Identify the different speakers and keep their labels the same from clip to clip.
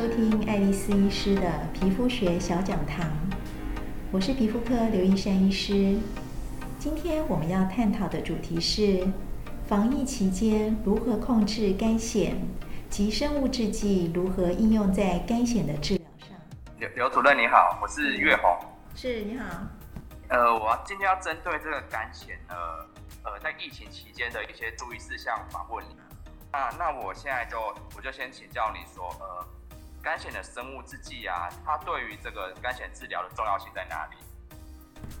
Speaker 1: 收听爱丽丝医师的皮肤学小讲堂。我是皮肤科刘一山医师。今天我们要探讨的主题是防疫期间如何控制肝癣及生物制剂如何应用在肝癣的治疗上。
Speaker 2: 刘刘主任你好，我是岳红。
Speaker 1: 是你好。
Speaker 2: 呃，我今天要针对这个肝癣呢，呃，在疫情期间的一些注意事项访问你。那那我现在就我就先请教你说，呃，干癣的生物制剂啊，它对于这个肝癣治疗的重要性在哪里？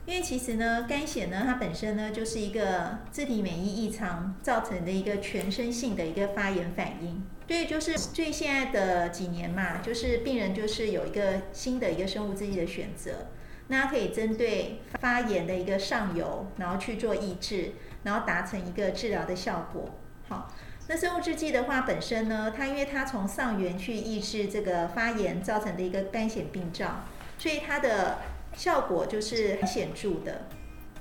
Speaker 1: 因为其实呢，肝癣呢，它本身呢就是一个自体免疫异常造成的一个全身性的一个发炎反应。对，就是最现在的几年嘛，就是病人就是有一个新的一个生物制剂的选择，那可以针对发炎的一个上游，然后去做抑制，然后达成一个治疗的效果。好。那生物制剂的话，本身呢，它因为它从上源去抑制这个发炎造成的一个干癣病灶，所以它的效果就是很显著的。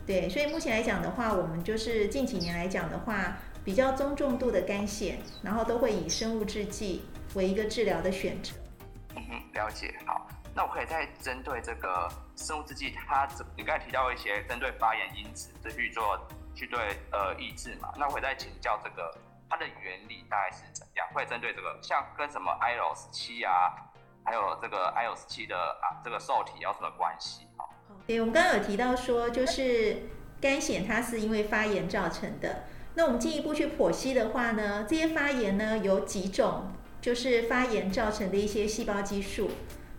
Speaker 1: 对，所以目前来讲的话，我们就是近几年来讲的话，比较中重度的干癣，然后都会以生物制剂为一个治疗的选择。
Speaker 2: 嗯哼，了解。好，那我可以再针对这个生物制剂，它你刚才提到一些针对发炎因子去做去对呃抑制嘛？那我可以再请教这个。它的原理大概是怎样？会针对这个，像跟什么 Ios 七啊，还有这个 Ios 七的啊，这个受体有什么关系？
Speaker 1: 对，我们刚刚有提到说，就是干癣它是因为发炎造成的。那我们进一步去剖析的话呢，这些发炎呢有几种，就是发炎造成的一些细胞激素。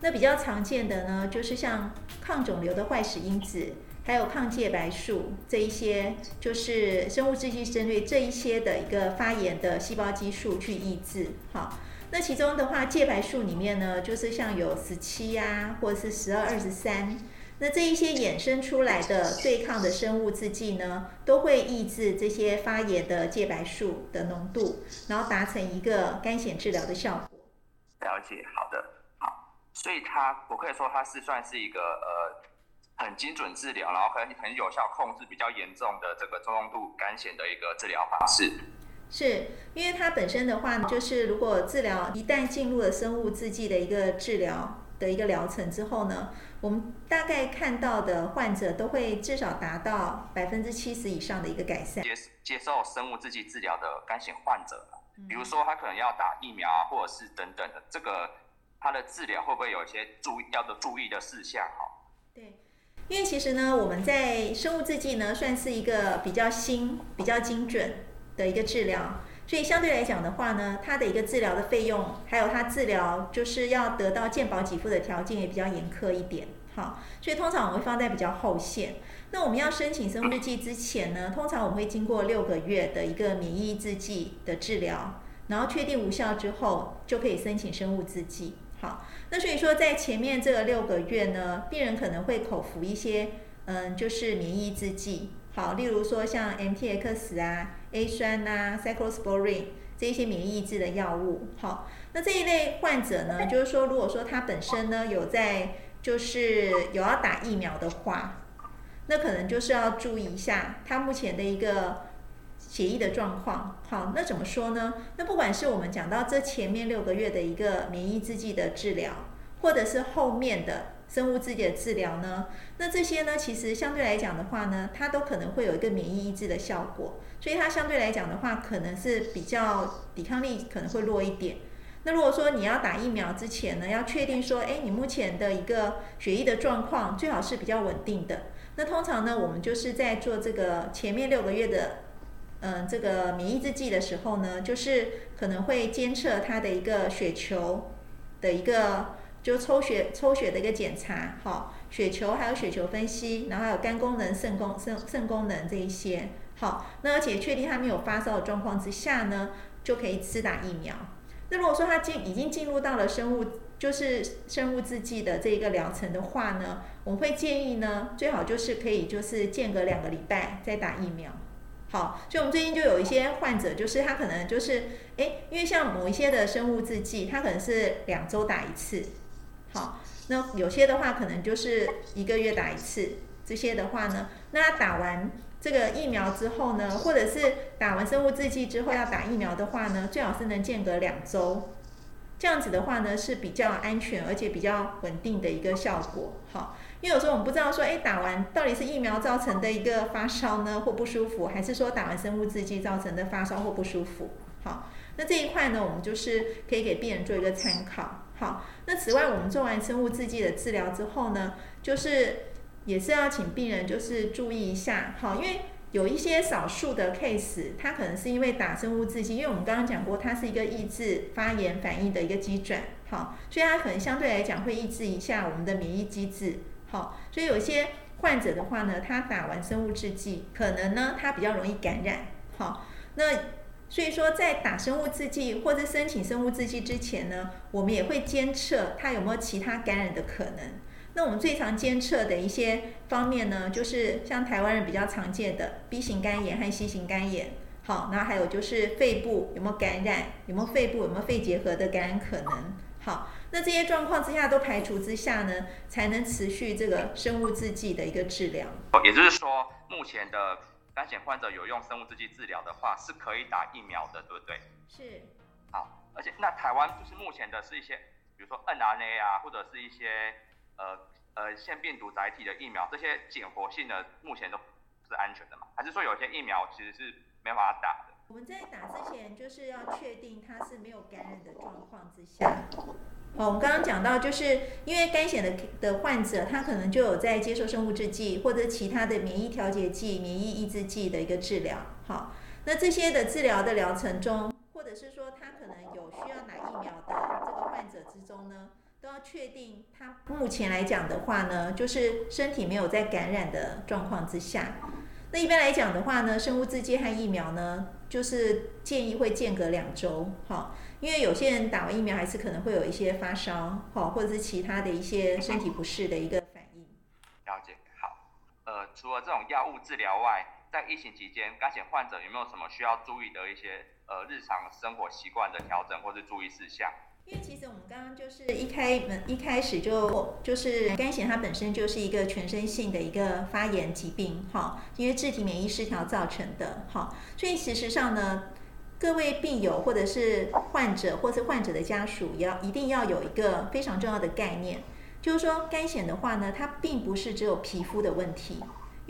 Speaker 1: 那比较常见的呢，就是像抗肿瘤的坏死因子。还有抗介白素这一些，就是生物制剂针对这一些的一个发炎的细胞激素去抑制。好，那其中的话，介白素里面呢，就是像有十七呀，或者是十二、二十三，那这一些衍生出来的对抗的生物制剂呢，都会抑制这些发炎的介白素的浓度，然后达成一个干癣治疗的效果。
Speaker 2: 了解，好的，好，所以它我可以说它是算是一个呃。很精准治疗，然后可以很有效控制比较严重的这个中重度肝癣的一个治疗方式。
Speaker 1: 是因为它本身的话，就是如果治疗一旦进入了生物制剂的一个治疗的一个疗程之后呢，我们大概看到的患者都会至少达到百分之七十以上的一个改善。
Speaker 2: 接接受生物制剂治疗的肝癣患者，比如说他可能要打疫苗啊，或者是等等的，这个他的治疗会不会有一些注意要的注意的事项？哈，
Speaker 1: 对。因为其实呢，我们在生物制剂呢，算是一个比较新、比较精准的一个治疗，所以相对来讲的话呢，它的一个治疗的费用，还有它治疗就是要得到健保给付的条件也比较严苛一点，好，所以通常我会放在比较后线。那我们要申请生物制剂之前呢，通常我们会经过六个月的一个免疫制剂的治疗，然后确定无效之后，就可以申请生物制剂。好，那所以说在前面这个六个月呢，病人可能会口服一些，嗯，就是免疫制剂，好，例如说像 MTX 啊、A 酸呐、Cyclosporine 这一些免疫抑制的药物，好，那这一类患者呢，就是说如果说他本身呢有在就是有要打疫苗的话，那可能就是要注意一下他目前的一个。血液的状况，好，那怎么说呢？那不管是我们讲到这前面六个月的一个免疫制剂的治疗，或者是后面的生物制剂的治疗呢，那这些呢，其实相对来讲的话呢，它都可能会有一个免疫抑制的效果，所以它相对来讲的话，可能是比较抵抗力可能会弱一点。那如果说你要打疫苗之前呢，要确定说，哎，你目前的一个血液的状况最好是比较稳定的。那通常呢，我们就是在做这个前面六个月的。嗯，这个免疫制剂的时候呢，就是可能会监测它的一个血球的一个，就抽血抽血的一个检查，好，血球还有血球分析，然后还有肝功能、肾功肾肾功能这一些，好，那而且确定他没有发烧的状况之下呢，就可以施打疫苗。那如果说他进已经进入到了生物就是生物制剂的这一个疗程的话呢，我会建议呢，最好就是可以就是间隔两个礼拜再打疫苗。好，所以我们最近就有一些患者，就是他可能就是，哎，因为像某一些的生物制剂，它可能是两周打一次，好，那有些的话可能就是一个月打一次，这些的话呢，那打完这个疫苗之后呢，或者是打完生物制剂之后要打疫苗的话呢，最好是能间隔两周，这样子的话呢是比较安全而且比较稳定的一个效果。好，因为有时候我们不知道说，哎，打完到底是疫苗造成的一个发烧呢或不舒服，还是说打完生物制剂造成的发烧或不舒服？好，那这一块呢，我们就是可以给病人做一个参考。好，那此外，我们做完生物制剂的治疗之后呢，就是也是要请病人就是注意一下，好，因为有一些少数的 case，它可能是因为打生物制剂，因为我们刚刚讲过，它是一个抑制发炎反应的一个机转，好，所以它可能相对来讲会抑制一下我们的免疫机制，好，所以有些患者的话呢，他打完生物制剂，可能呢他比较容易感染，好，那。所以说，在打生物制剂或者申请生物制剂之前呢，我们也会监测它有没有其他感染的可能。那我们最常监测的一些方面呢，就是像台湾人比较常见的 B 型肝炎和 C 型肝炎。好，那还有就是肺部有没有感染，有没有肺部有没有肺结核的感染可能。好，那这些状况之下都排除之下呢，才能持续这个生物制剂的一个治疗。
Speaker 2: 也就是说，目前的。肝险患者有用生物制剂治疗的话，是可以打疫苗的，对不对？
Speaker 1: 是。
Speaker 2: 好，而且那台湾就是目前的是一些，比如说 mRNA 啊，或者是一些呃呃腺病毒载体的疫苗，这些减活性的目前都是安全的嘛？还是说有些疫苗其实是没法打的？
Speaker 1: 我们在打之前就是要确定它是没有感染的状况之下。哦，我们刚刚讲到，就是因为肝险的的患者，他可能就有在接受生物制剂或者其他的免疫调节剂、免疫抑制剂的一个治疗。好，那这些的治疗的疗程中，或者是说他可能有需要打疫苗的这个患者之中呢，要确定他目前来讲的话呢，就是身体没有在感染的状况之下。那一般来讲的话呢，生物制剂和疫苗呢，就是建议会间隔两周。好。因为有些人打完疫苗还是可能会有一些发烧，好，或者是其他的一些身体不适的一个反应。
Speaker 2: 了解，好。呃，除了这种药物治疗外，在疫情期间，肝险患者有没有什么需要注意的一些呃日常生活习惯的调整或者注意事项？
Speaker 1: 因为其实我们刚刚就是一开门一开始就就是肝险它本身就是一个全身性的一个发炎疾病，哈，因为自体免疫失调造成的，哈，所以事实上呢。各位病友或者是患者，或是患者的家属，要一定要有一个非常重要的概念，就是说肝癣的话呢，它并不是只有皮肤的问题，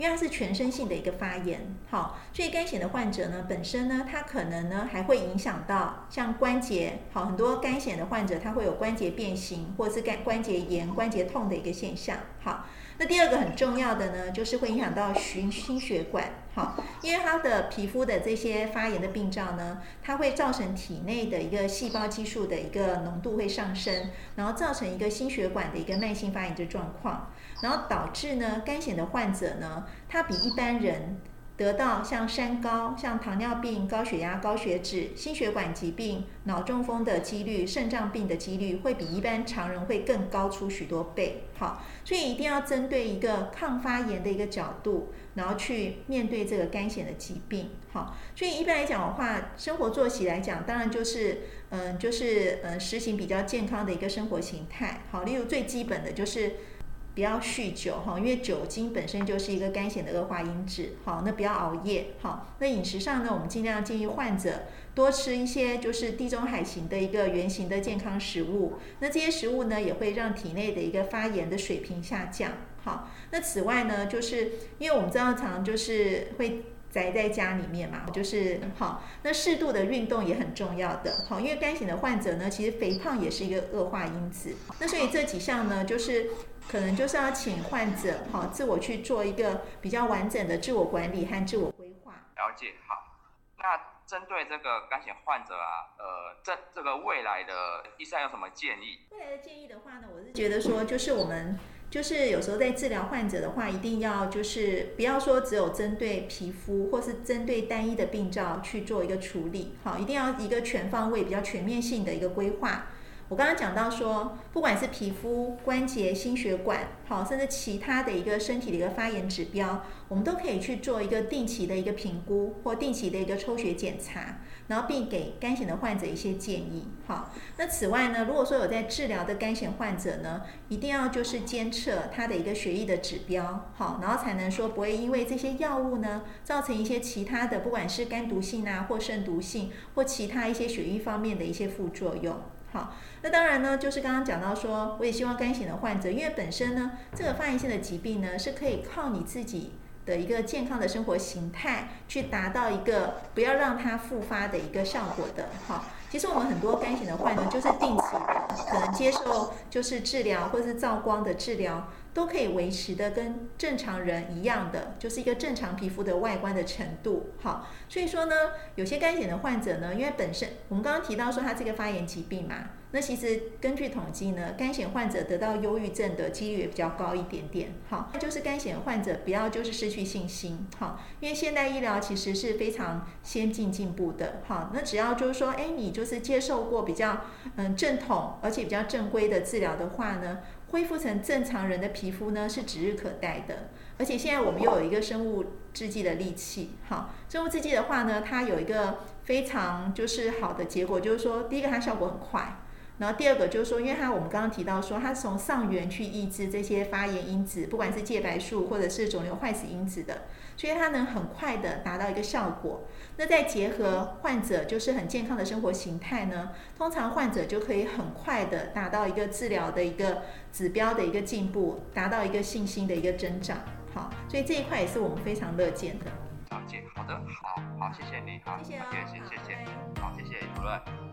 Speaker 1: 因为它是全身性的一个发炎，好，所以肝癣的患者呢，本身呢，它可能呢还会影响到像关节，好，很多肝癣的患者他会有关节变形，或是肝关节炎、关节痛的一个现象，好。那第二个很重要的呢，就是会影响到循心血管，好，因为它的皮肤的这些发炎的病灶呢，它会造成体内的一个细胞激素的一个浓度会上升，然后造成一个心血管的一个慢性发炎的状况，然后导致呢，肝癣的患者呢，他比一般人。得到像三高、像糖尿病、高血压、高血脂、心血管疾病、脑中风的几率、肾脏病的几率，会比一般常人会更高出许多倍。好，所以一定要针对一个抗发炎的一个角度，然后去面对这个肝显的疾病。好，所以一般来讲的话，生活作息来讲，当然就是嗯，就是嗯，实行比较健康的一个生活形态。好，例如最基本的就是。不要酗酒哈，因为酒精本身就是一个肝血的恶化因子。好，那不要熬夜。好，那饮食上呢，我们尽量建议患者多吃一些就是地中海型的一个圆形的健康食物。那这些食物呢，也会让体内的一个发炎的水平下降。好，那此外呢，就是因为我们知道常就是会。宅在家里面嘛，就是好。那适度的运动也很重要的，好，因为肝型的患者呢，其实肥胖也是一个恶化因子。那所以这几项呢，就是可能就是要请患者好自我去做一个比较完整的自我管理和自我规划。
Speaker 2: 了解好。那针对这个肝型患者啊，呃，这这个未来的医生有什么建议？
Speaker 1: 未来的建议的话呢，我是觉得说，就是我们。就是有时候在治疗患者的话，一定要就是不要说只有针对皮肤或是针对单一的病灶去做一个处理，好，一定要一个全方位、比较全面性的一个规划。我刚刚讲到说，不管是皮肤、关节、心血管，好，甚至其他的一个身体的一个发炎指标，我们都可以去做一个定期的一个评估或定期的一个抽血检查，然后并给肝炎的患者一些建议。好，那此外呢，如果说有在治疗的肝炎患者呢，一定要就是监测他的一个血液的指标，好，然后才能说不会因为这些药物呢，造成一些其他的，不管是肝毒性啊，或肾毒性，或其他一些血液方面的一些副作用。好，那当然呢，就是刚刚讲到说，我也希望肝型的患者，因为本身呢，这个发炎性的疾病呢，是可以靠你自己的一个健康的生活形态，去达到一个不要让它复发的一个效果的。好，其实我们很多肝型的患者，就是定期可能接受就是治疗或是照光的治疗。都可以维持的跟正常人一样的，就是一个正常皮肤的外观的程度。好，所以说呢，有些肝炎的患者呢，因为本身我们刚刚提到说他这个发炎疾病嘛，那其实根据统计呢，肝炎患者得到忧郁症的几率也比较高一点点。好，就是肝炎患者不要就是失去信心。好，因为现代医疗其实是非常先进进步的。好，那只要就是说，哎，你就是接受过比较嗯正统而且比较正规的治疗的话呢。恢复成正常人的皮肤呢，是指日可待的。而且现在我们又有一个生物制剂的利器，哈，生物制剂的话呢，它有一个非常就是好的结果，就是说，第一个它效果很快。然后第二个就是说，因为它我们刚刚提到说，它从上缘去抑制这些发炎因子，不管是介白素或者是肿瘤坏死因子的，所以它能很快的达到一个效果。那再结合患者就是很健康的生活形态呢，通常患者就可以很快的达到一个治疗的一个指标的一个进步，达到一个信心的一个增长。好，所以这一块也是我们非常乐见的。
Speaker 2: 了解，好的，好好，谢谢你，好，谢谢，谢谢，谢谢，好，谢谢主任。